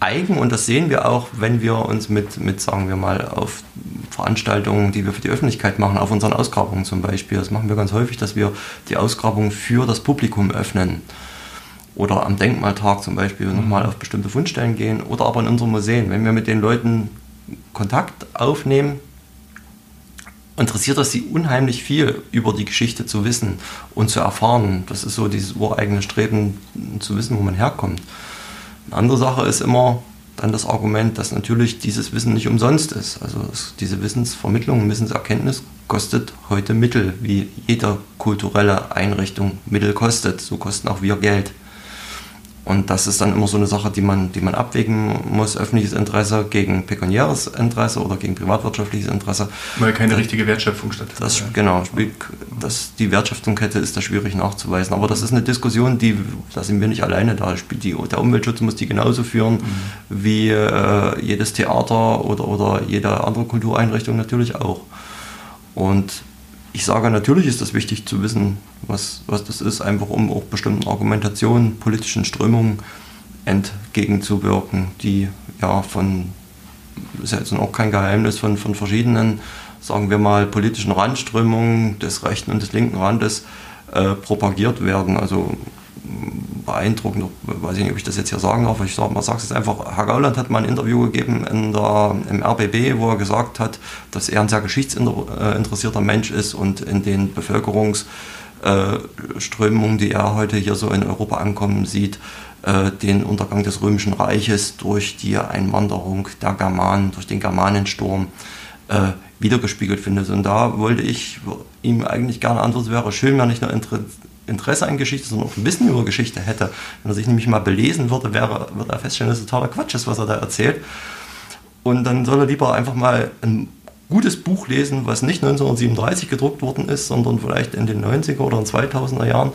eigen und das sehen wir auch, wenn wir uns mit, mit, sagen wir mal, auf Veranstaltungen, die wir für die Öffentlichkeit machen, auf unseren Ausgrabungen zum Beispiel. Das machen wir ganz häufig, dass wir die Ausgrabung für das Publikum öffnen. Oder am Denkmaltag zum Beispiel mhm. nochmal auf bestimmte Fundstellen gehen oder aber in unseren Museen. Wenn wir mit den Leuten Kontakt aufnehmen, interessiert das sie unheimlich viel über die Geschichte zu wissen und zu erfahren. Das ist so dieses ureigene Streben zu wissen, wo man herkommt. Eine andere Sache ist immer dann das Argument, dass natürlich dieses Wissen nicht umsonst ist. Also diese Wissensvermittlung Wissenserkenntnis kostet heute Mittel, wie jede kulturelle Einrichtung Mittel kostet. So kosten auch wir Geld. Und das ist dann immer so eine Sache, die man, die man abwägen muss, öffentliches Interesse gegen pekuniäres Interesse oder gegen privatwirtschaftliches Interesse. Weil keine das, richtige Wertschöpfung stattfindet. Das, genau, das, die Wertschöpfungskette ist da schwierig nachzuweisen. Aber das ist eine Diskussion, die, da sind wir nicht alleine da. Die, der Umweltschutz muss die genauso führen mhm. wie äh, jedes Theater oder, oder jede andere Kultureinrichtung natürlich auch. Und ich sage, natürlich ist das wichtig zu wissen, was, was das ist, einfach um auch bestimmten Argumentationen, politischen Strömungen entgegenzuwirken, die ja von, ist ja jetzt auch kein Geheimnis, von, von verschiedenen, sagen wir mal, politischen Randströmungen des rechten und des linken Randes äh, propagiert werden. Also beeindruckend, weiß ich nicht, ob ich das jetzt hier sagen darf, ich sage sage es einfach, Herr Gauland hat mal ein Interview gegeben in der, im RBB, wo er gesagt hat, dass er ein sehr geschichtsinteressierter Mensch ist und in den Bevölkerungsströmungen, die er heute hier so in Europa ankommen sieht, äh, den Untergang des Römischen Reiches durch die Einwanderung der Germanen, durch den Germanensturm äh, wiedergespiegelt findet. Und da wollte ich ihm eigentlich gerne antworten, wäre schön, wenn ich nur Interesse an Geschichte, sondern auch ein Wissen über Geschichte hätte. Wenn er sich nämlich mal belesen würde, wäre, würde er feststellen, dass es totaler Quatsch ist, was er da erzählt. Und dann soll er lieber einfach mal ein gutes Buch lesen, was nicht 1937 gedruckt worden ist, sondern vielleicht in den 90er oder 2000er Jahren,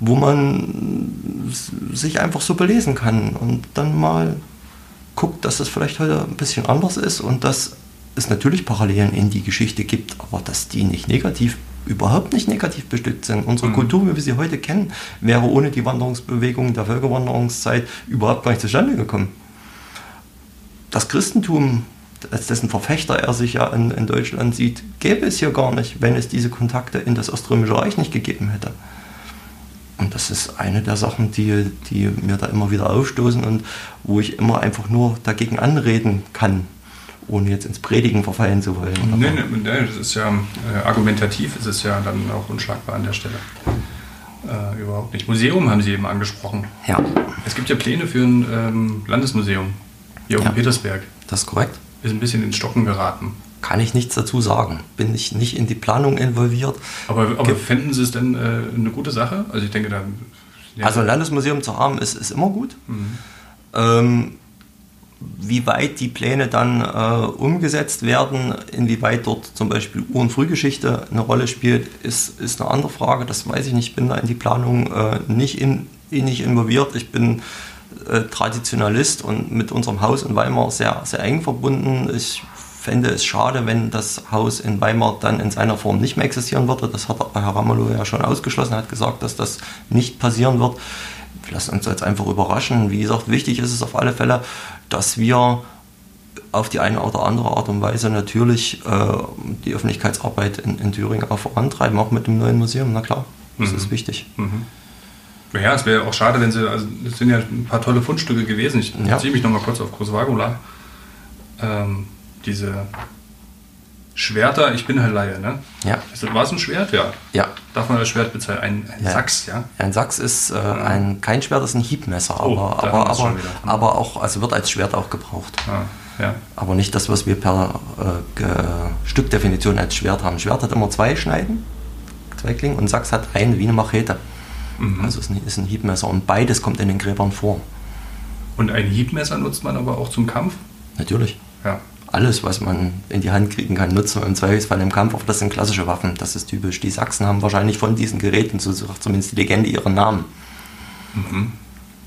wo man sich einfach so belesen kann und dann mal guckt, dass das vielleicht heute ein bisschen anders ist und dass es natürlich Parallelen in die Geschichte gibt, aber dass die nicht negativ überhaupt nicht negativ bestückt sind. Unsere mhm. Kultur, wie wir sie heute kennen, wäre ohne die Wanderungsbewegung der Völkerwanderungszeit überhaupt gar nicht zustande gekommen. Das Christentum, als dessen Verfechter er sich ja in, in Deutschland sieht, gäbe es hier gar nicht, wenn es diese Kontakte in das Oströmische Reich nicht gegeben hätte. Und das ist eine der Sachen, die, die mir da immer wieder aufstoßen und wo ich immer einfach nur dagegen anreden kann ohne jetzt ins Predigen verfallen zu wollen. Nee, nee, nee, das ist ja äh, argumentativ, ist es ja dann auch unschlagbar an der Stelle. Äh, überhaupt nicht. Museum haben Sie eben angesprochen. Ja. Es gibt ja Pläne für ein ähm, Landesmuseum hier ja. in Petersberg. Das ist korrekt. Ist ein bisschen ins Stocken geraten. Kann ich nichts dazu sagen. Bin ich nicht in die Planung involviert. Aber, aber fänden Sie es denn äh, eine gute Sache? Also ich denke da. Ja. Also ein Landesmuseum zu haben ist, ist immer gut. Mhm. Ähm, wie weit die Pläne dann äh, umgesetzt werden, inwieweit dort zum Beispiel Ur- und Frühgeschichte eine Rolle spielt, ist, ist eine andere Frage. Das weiß ich nicht. Ich bin da in die Planung äh, nicht, in, nicht involviert. Ich bin äh, Traditionalist und mit unserem Haus in Weimar sehr, sehr eng verbunden. Ich fände es schade, wenn das Haus in Weimar dann in seiner Form nicht mehr existieren würde. Das hat Herr Ramelow ja schon ausgeschlossen, hat gesagt, dass das nicht passieren wird wir lassen uns jetzt einfach überraschen. Wie gesagt, wichtig ist es auf alle Fälle, dass wir auf die eine oder andere Art und Weise natürlich äh, die Öffentlichkeitsarbeit in, in, Thüringen auch vorantreiben, auch mit dem neuen Museum. Na klar, das mhm. ist wichtig. Mhm. Ja, es wäre auch schade, wenn sie, also es sind ja ein paar tolle Fundstücke gewesen. Ich ja. ziehe mich nochmal kurz auf Großwagula. Ähm, diese Schwerter, ich bin halt Laie, ne? Ja. War es ein Schwert? Ja. Ja. Darf man das Schwert bezahlen? Ein, ein ja. Sachs, ja? Ein Sachs ist äh, ein, kein Schwert, das ist ein Hiebmesser, oh, aber, aber, aber, aber, auch, also wird als Schwert auch gebraucht. Ah, ja. Aber nicht das, was wir per äh, Stückdefinition als Schwert haben. Schwert hat immer zwei Schneiden, zwei Klingen, und Sachs hat eine wie eine Machete. Mhm. Also ist ein, ist ein Hiebmesser und beides kommt in den Gräbern vor. Und ein Hiebmesser nutzt man aber auch zum Kampf? Natürlich. Ja alles, was man in die Hand kriegen kann, nutzen wir im Zweifelsfall im Kampf. Aber das sind klassische Waffen, das ist typisch. Die Sachsen haben wahrscheinlich von diesen Geräten, so sagt zumindest die Legende, ihren Namen. Mhm.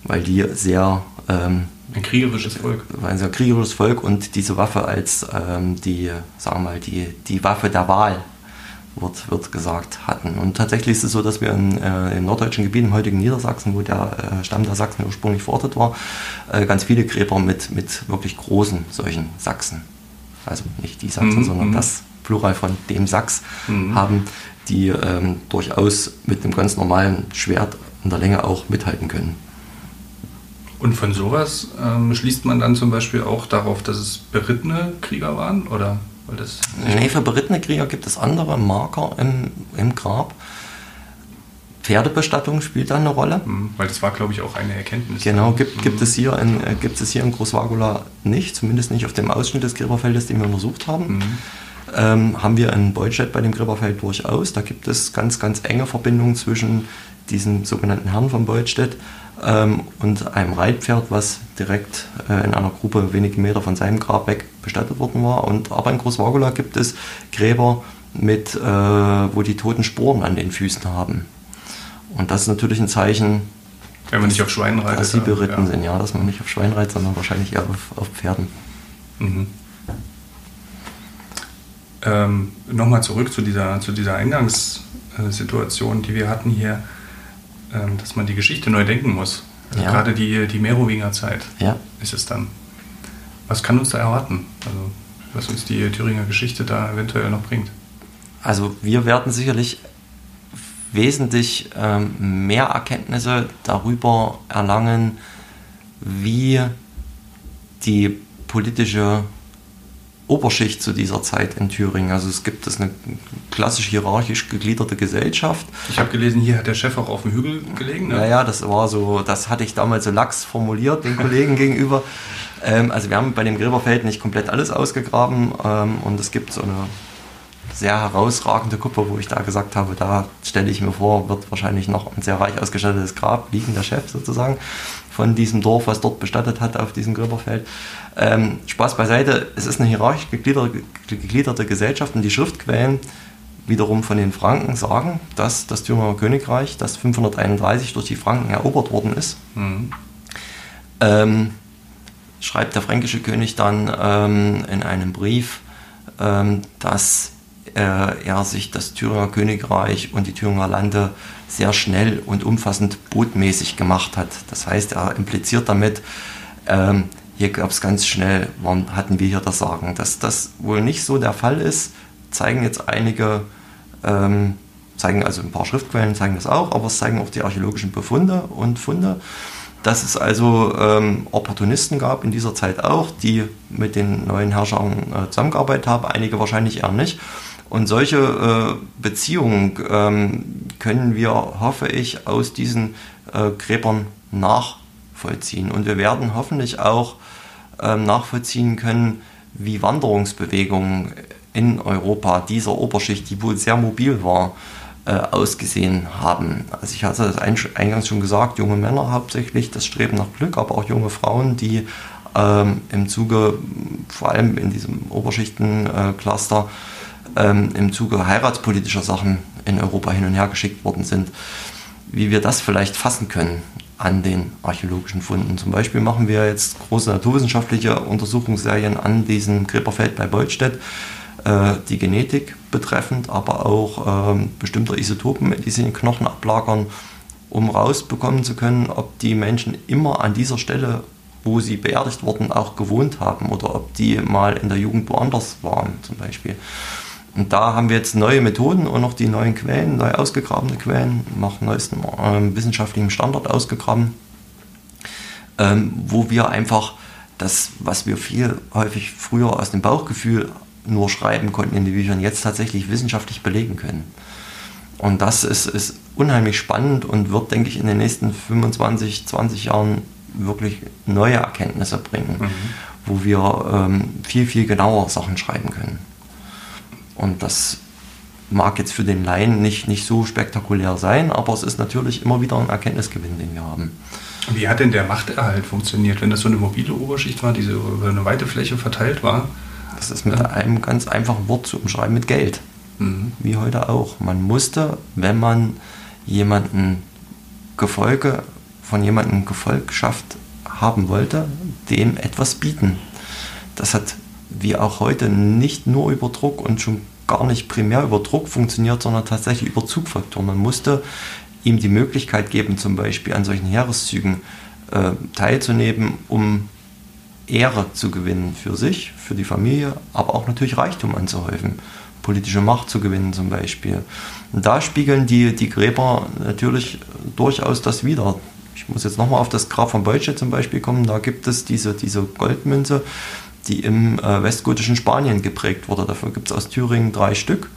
Weil die sehr. Ähm, ein kriegerisches Volk. Ein sehr kriegerisches Volk und diese Waffe als ähm, die, sagen wir mal, die, die Waffe der Wahl wird, wird gesagt hatten. Und tatsächlich ist es so, dass wir in, äh, im norddeutschen Gebiet, im heutigen Niedersachsen, wo der äh, Stamm der Sachsen ursprünglich verortet war, äh, ganz viele Gräber mit, mit wirklich großen solchen Sachsen also nicht die Sachsen, mhm. sondern mhm. das Plural von dem Sachs mhm. haben, die ähm, durchaus mit einem ganz normalen Schwert in der Länge auch mithalten können. Und von sowas ähm, schließt man dann zum Beispiel auch darauf, dass es berittene Krieger waren? Oder? Weil das nee, für berittene Krieger gibt es andere Marker im, im Grab. Pferdebestattung spielt da eine Rolle. Mhm, weil das war, glaube ich, auch eine Erkenntnis. Genau, gibt, gibt, es hier in, äh, gibt es hier in Großwagula nicht, zumindest nicht auf dem Ausschnitt des Gräberfeldes, den wir untersucht haben. Mhm. Ähm, haben wir in Beutstedt bei dem Gräberfeld durchaus. Da gibt es ganz, ganz enge Verbindungen zwischen diesem sogenannten Herrn von Beutstedt ähm, und einem Reitpferd, was direkt äh, in einer Gruppe wenige Meter von seinem Grab weg bestattet worden war. Und aber in Großwagula gibt es Gräber, mit, äh, wo die toten Sporen an den Füßen haben. Und das ist natürlich ein Zeichen, wenn man nicht auf Schweinen reitet. Dass sie beritten ja. sind, ja, dass man nicht auf Schweinen reitet, sondern wahrscheinlich eher auf, auf Pferden. Mhm. Ähm, Nochmal zurück zu dieser, zu dieser Eingangssituation, die wir hatten hier, ähm, dass man die Geschichte neu denken muss. Also Ja. Gerade die, die Merowinger Zeit Ja. ist es dann. Was kann uns da erwarten? Also, was uns die Thüringer Geschichte da eventuell noch bringt. Also wir werden sicherlich wesentlich ähm, mehr Erkenntnisse darüber erlangen, wie die politische Oberschicht zu dieser Zeit in Thüringen. Also es gibt es eine klassisch hierarchisch gegliederte Gesellschaft. Ich habe gelesen, hier hat der Chef auch auf dem Hügel gelegen. Ne? Naja, das war so, das hatte ich damals so lax formuliert den Kollegen (laughs) gegenüber. Ähm, also wir haben bei dem Gräberfeld nicht komplett alles ausgegraben ähm, und es gibt so eine sehr herausragende Kuppe, wo ich da gesagt habe, da stelle ich mir vor, wird wahrscheinlich noch ein sehr reich ausgestattetes Grab liegen, der Chef sozusagen von diesem Dorf, was dort bestattet hat auf diesem Gräberfeld. Ähm, Spaß beiseite, es ist eine hierarchisch gegliederte, gegliederte Gesellschaft und die Schriftquellen wiederum von den Franken sagen, dass das Thüringer Königreich, das 531 durch die Franken erobert worden ist, Mhm. ähm, schreibt der fränkische König dann ähm, in einem Brief, ähm, dass er sich das Thüringer Königreich und die Thüringer Lande sehr schnell und umfassend botmäßig gemacht hat. Das heißt, er impliziert damit, ähm, hier gab es ganz schnell, waren, hatten wir hier das Sagen. Dass das wohl nicht so der Fall ist, zeigen jetzt einige, ähm, zeigen also ein paar Schriftquellen, zeigen das auch, aber es zeigen auch die archäologischen Befunde und Funde dass es also ähm, Opportunisten gab in dieser Zeit auch, die mit den neuen Herrschern äh, zusammengearbeitet haben, einige wahrscheinlich eher nicht. Und solche äh, Beziehungen ähm, können wir, hoffe ich, aus diesen äh, Gräbern nachvollziehen. Und wir werden hoffentlich auch ähm, nachvollziehen können, wie Wanderungsbewegungen in Europa dieser Oberschicht, die wohl sehr mobil war, äh, ausgesehen haben. Also ich hatte das ein- eingangs schon gesagt, junge Männer hauptsächlich, das Streben nach Glück, aber auch junge Frauen, die ähm, im Zuge, vor allem in diesem Oberschichten-Cluster, ähm, im Zuge heiratspolitischer Sachen in Europa hin und her geschickt worden sind, wie wir das vielleicht fassen können an den archäologischen Funden. Zum Beispiel machen wir jetzt große naturwissenschaftliche Untersuchungsserien an diesem Gräberfeld bei Beutstedt, äh, die Genetik betreffend, aber auch ähm, bestimmter Isotopen, die sich in Knochen ablagern, um rausbekommen zu können, ob die Menschen immer an dieser Stelle, wo sie beerdigt wurden, auch gewohnt haben oder ob die mal in der Jugend woanders waren zum Beispiel. Und da haben wir jetzt neue Methoden und noch die neuen Quellen, neu ausgegrabene Quellen, nach neuestem ähm, wissenschaftlichem Standard ausgegraben, ähm, wo wir einfach das, was wir viel häufig früher aus dem Bauchgefühl nur schreiben konnten in den Büchern, jetzt tatsächlich wissenschaftlich belegen können. Und das ist, ist unheimlich spannend und wird, denke ich, in den nächsten 25, 20 Jahren wirklich neue Erkenntnisse bringen, Mhm. wo wir ähm, viel, viel genauer Sachen schreiben können. Und das mag jetzt für den Laien nicht, nicht so spektakulär sein, aber es ist natürlich immer wieder ein Erkenntnisgewinn, den wir haben. Wie hat denn der Machterhalt funktioniert, wenn das so eine mobile Oberschicht war, die so über eine weite Fläche verteilt war? Das ist mit einem ganz einfachen Wort zu umschreiben, mit Geld. Mhm. Wie heute auch. Man musste, wenn man jemanden Gefolge, von jemandem Gefolgschaft haben wollte, dem etwas bieten. Das hat wie auch heute nicht nur über Druck und schon gar nicht primär über Druck funktioniert, sondern tatsächlich über Zugfaktoren. Man musste ihm die Möglichkeit geben, zum Beispiel an solchen Heereszügen äh, teilzunehmen, um Ehre zu gewinnen für sich, für die Familie, aber auch natürlich Reichtum anzuhäufen, politische Macht zu gewinnen zum Beispiel. Und da spiegeln die, die Gräber natürlich durchaus das wider. Ich muss jetzt nochmal auf das Grab von Beutsche zum Beispiel kommen. Da gibt es diese, diese Goldmünze, die im äh, westgotischen Spanien geprägt wurde. Dafür gibt es aus Thüringen drei Stück.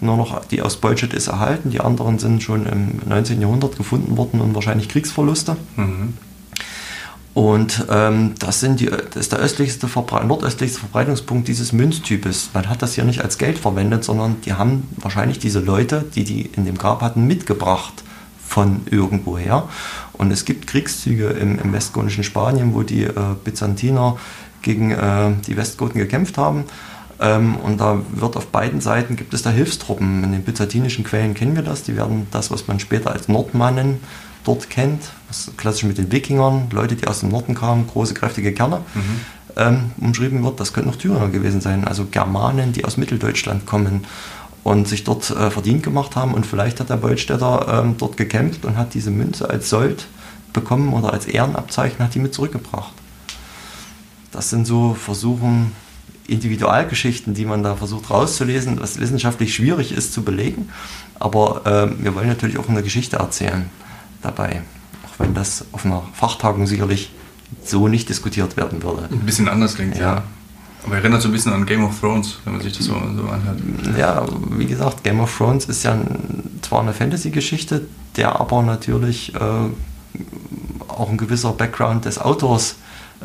Nur noch die aus Beutschet ist erhalten. Die anderen sind schon im 19. Jahrhundert gefunden worden und wahrscheinlich Kriegsverluste. Mhm. Und ähm, das, sind die, das ist der östlichste Verbre nordöstlichste Verbreitungspunkt dieses Münztypes. Man hat das hier nicht als Geld verwendet, sondern die haben wahrscheinlich diese Leute, die die in dem Grab hatten, mitgebracht von irgendwoher. Und es gibt Kriegszüge im, im westgonischen Spanien, wo die äh, Byzantiner gegen äh, die Westgoten gekämpft haben. Ähm, und da wird auf beiden Seiten gibt es da Hilfstruppen. In den byzantinischen Quellen kennen wir das. Die werden das, was man später als Nordmannen dort kennt, was klassisch mit den Wikingern, Leute, die aus dem Norden kamen, große, kräftige Kerner. ähm, umschrieben wird, das könnten noch Thüringer gewesen sein, also Germanen, die aus Mitteldeutschland kommen und sich dort äh, verdient gemacht haben und vielleicht hat der Beutstädter ähm, dort gekämpft und hat diese Münze als Sold bekommen oder als Ehrenabzeichen, hat die mit zurückgebracht. Das sind so Versuchen, Individualgeschichten, die man da versucht rauszulesen, was wissenschaftlich schwierig ist zu belegen. Aber äh, wir wollen natürlich auch eine Geschichte erzählen dabei. Auch wenn das auf einer Fachtagung sicherlich so nicht diskutiert werden würde. Ein bisschen anders klingt, ja. ja. Aber erinnert so ein bisschen an Game of Thrones, wenn man sich das so, so anhört. Ja, wie gesagt, Game of Thrones ist ja ein, zwar eine Fantasy-Geschichte, der aber natürlich äh, auch ein gewisser Background des Autors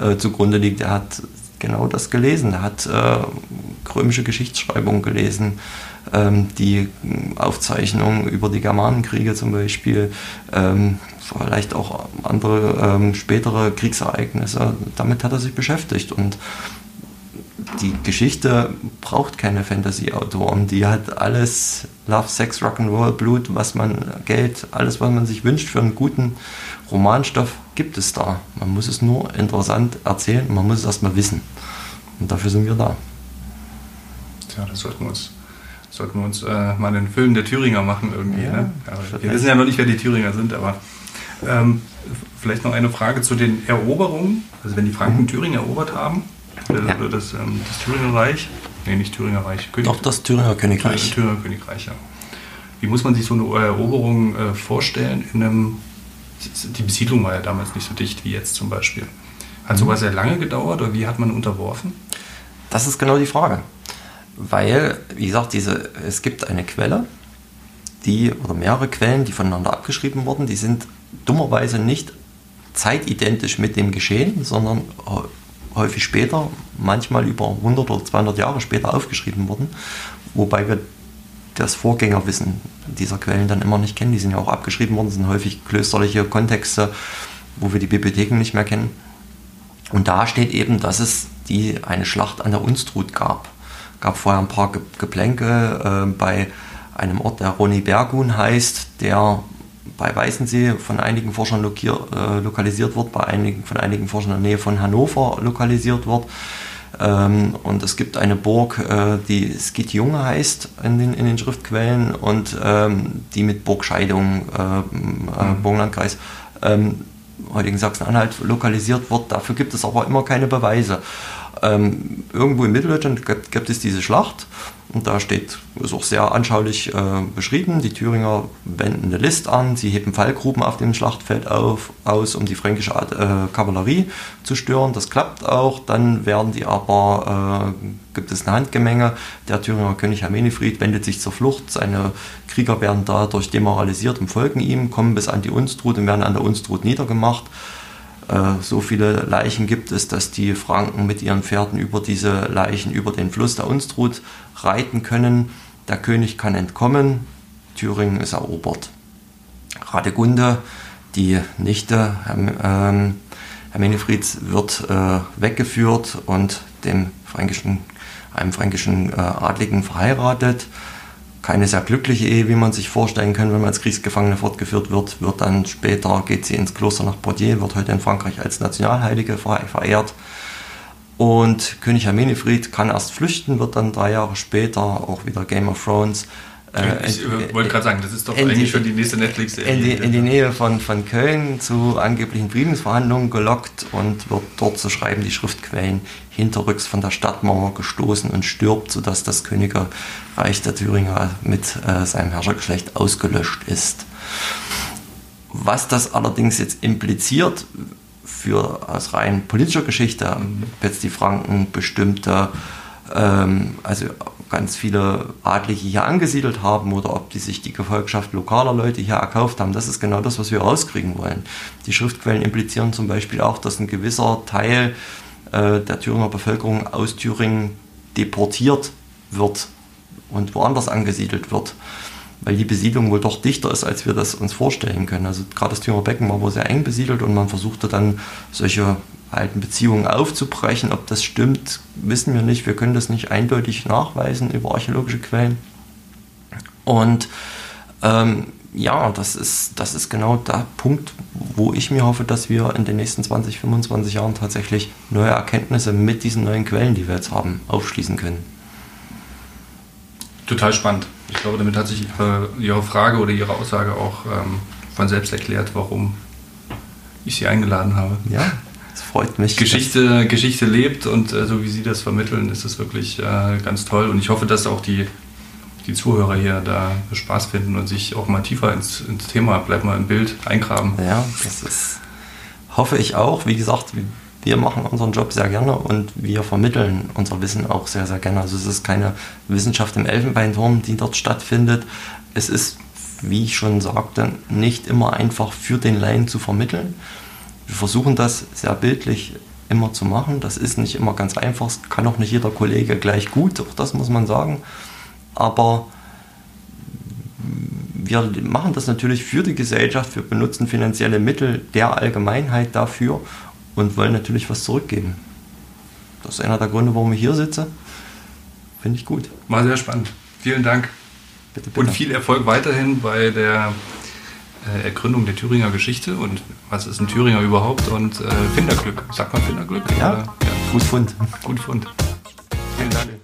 äh, zugrunde liegt. Er hat genau das gelesen. Er hat äh, römische Geschichtsschreibung gelesen, ähm, die Aufzeichnungen über die Germanenkriege zum Beispiel, ähm, vielleicht auch andere ähm, spätere Kriegsereignisse. Damit hat er sich beschäftigt und die Geschichte braucht keine Fantasy-Autoren. Die hat alles Love, Sex, Rock'n'Roll, Blut, was man Geld, alles, was man sich wünscht für einen guten Romanstoff, gibt es da. Man muss es nur interessant erzählen man muss es erstmal wissen. Und dafür sind wir da. Tja, das sollten wir uns, sollten wir uns äh, mal einen Film der Thüringer machen irgendwie. Ja, ne? wir wissen ja noch nicht, wer die Thüringer sind, aber ähm, vielleicht noch eine Frage zu den Eroberungen. Also wenn die Franken mhm. Thüringen erobert haben, ja. das, ähm, das Thüringer Reich, nee, nicht Thüringer Reich, König, Doch, das Thüringer Königreich. Thüringer Königreich, ja. Wie muss man sich so eine Eroberung äh, vorstellen in einem die Besiedlung war ja damals nicht so dicht wie jetzt zum Beispiel. Hat sowas sehr lange gedauert oder wie hat man unterworfen? Das ist genau die Frage. Weil, wie gesagt, diese, es gibt eine Quelle, die, oder mehrere Quellen, die voneinander abgeschrieben wurden, die sind dummerweise nicht zeitidentisch mit dem Geschehen, sondern häufig später, manchmal über 100 oder 200 Jahre später aufgeschrieben wurden, wobei wir das Vorgängerwissen dieser Quellen dann immer nicht kennen. Die sind ja auch abgeschrieben worden, sind häufig klösterliche Kontexte, wo wir die Bibliotheken nicht mehr kennen. Und da steht eben, dass es die, eine Schlacht an der Unstrut gab. Gab vorher ein paar Geplänke äh, bei einem Ort, der Roni Bergun heißt, der bei Weißensee von einigen Forschern äh, lokalisiert wird, bei einigen, von einigen Forschern in der Nähe von Hannover lokalisiert wird. Ähm, und es gibt eine Burg, äh, die Skid Junge heißt in den, in den Schriftquellen und ähm, die mit Burgscheidung, äh, äh, mhm. Burgenlandkreis, ähm, heutigen Sachsen-Anhalt lokalisiert wird. Dafür gibt es aber immer keine Beweise. Ähm, irgendwo in Mitteldeutschland gibt, gibt, es diese Schlacht und da steht, ist auch sehr anschaulich äh, beschrieben, die Thüringer wenden eine List an, sie heben Fallgruben auf dem Schlachtfeld auf, aus, um die fränkische äh, Kavallerie zu stören. Das klappt auch. Dann werden die aber, äh, gibt es eine Handgemenge. Der Thüringer König Hermenifried wendet sich zur Flucht. Seine Krieger werden dadurch demoralisiert und folgen ihm, kommen bis an die Unstrut und werden an der Unstrut niedergemacht. Äh, so viele Leichen gibt es, dass die Franken mit ihren Pferden über diese Leichen über den Fluss der Unstrut reiten können. Der König kann entkommen, Thüringen ist erobert. Radegunde, die Nichte ähm, Hermenefrieds, wird äh, weggeführt und dem fränkischen, einem fränkischen äh, Adligen verheiratet keine sehr glückliche Ehe, wie man sich vorstellen kann, wenn man als Kriegsgefangene fortgeführt wird. Wird dann später, geht sie ins Kloster nach Poitiers, wird heute in Frankreich als Nationalheilige verehrt. Und König Hermenefried kann erst flüchten, wird dann drei Jahre später auch wieder Game of Thrones ich äh, wollte gerade sagen, das ist doch eigentlich die, schon die nächste Netflix-Serie. In, die, in die Nähe von, von Köln zu angeblichen Friedensverhandlungen gelockt und wird dort, so schreiben die Schriftquellen, hinterrücks von der Stadtmauer gestoßen und stirbt, sodass das Königreich der Thüringer mit äh, seinem Herrschergeschlecht ausgelöscht ist. Was das allerdings jetzt impliziert für aus rein politischer Geschichte, mhm. jetzt die Franken bestimmte, ähm, also ganz viele Adlige hier angesiedelt haben oder ob die sich die Gefolgschaft lokaler Leute hier erkauft haben. Das ist genau das, was wir rauskriegen wollen. Die Schriftquellen implizieren zum Beispiel auch, dass ein gewisser Teil äh, der Thüringer Bevölkerung aus Thüringen deportiert wird und woanders angesiedelt wird weil die Besiedlung wohl doch dichter ist, als wir das uns vorstellen können. Also gerade das Thüringer Becken war wohl sehr eng besiedelt und man versuchte dann solche alten Beziehungen aufzubrechen. Ob das stimmt, wissen wir nicht. Wir können das nicht eindeutig nachweisen über archäologische Quellen. Und ähm, ja, das ist, das ist genau der Punkt, wo ich mir hoffe, dass wir in den nächsten 20, 25 Jahren tatsächlich neue Erkenntnisse mit diesen neuen Quellen, die wir jetzt haben, aufschließen können. Total spannend. Ich glaube, damit hat sich Ihre, Ihre Frage oder Ihre Aussage auch ähm, von selbst erklärt, warum ich Sie eingeladen habe. Ja, es freut mich. Geschichte, Geschichte lebt und äh, so wie Sie das vermitteln, ist es wirklich äh, ganz toll. Und ich hoffe, dass auch die, die Zuhörer hier da Spaß finden und sich auch mal tiefer ins, ins Thema, bleib mal im Bild, eingraben. Ja, das ist, hoffe ich auch. Wie gesagt, wir machen unseren Job sehr gerne und wir vermitteln unser Wissen auch sehr, sehr gerne. Also es ist keine Wissenschaft im Elfenbeinturm, die dort stattfindet. Es ist, wie ich schon sagte, nicht immer einfach für den Laien zu vermitteln. Wir versuchen das sehr bildlich immer zu machen. Das ist nicht immer ganz einfach. Das kann auch nicht jeder Kollege gleich gut, auch das muss man sagen. Aber wir machen das natürlich für die Gesellschaft, wir benutzen finanzielle Mittel der Allgemeinheit dafür und wollen natürlich was zurückgeben. Das ist einer der Gründe, warum ich hier sitze. Finde ich gut. War sehr spannend. Vielen Dank. Bitte, bitte. Und viel Erfolg weiterhin bei der äh, Ergründung der Thüringer Geschichte und was ist ein Thüringer überhaupt und äh, Finderglück. Sagt man Finderglück? Ja, ja. gut Fund. Gut Fund. Vielen Dank.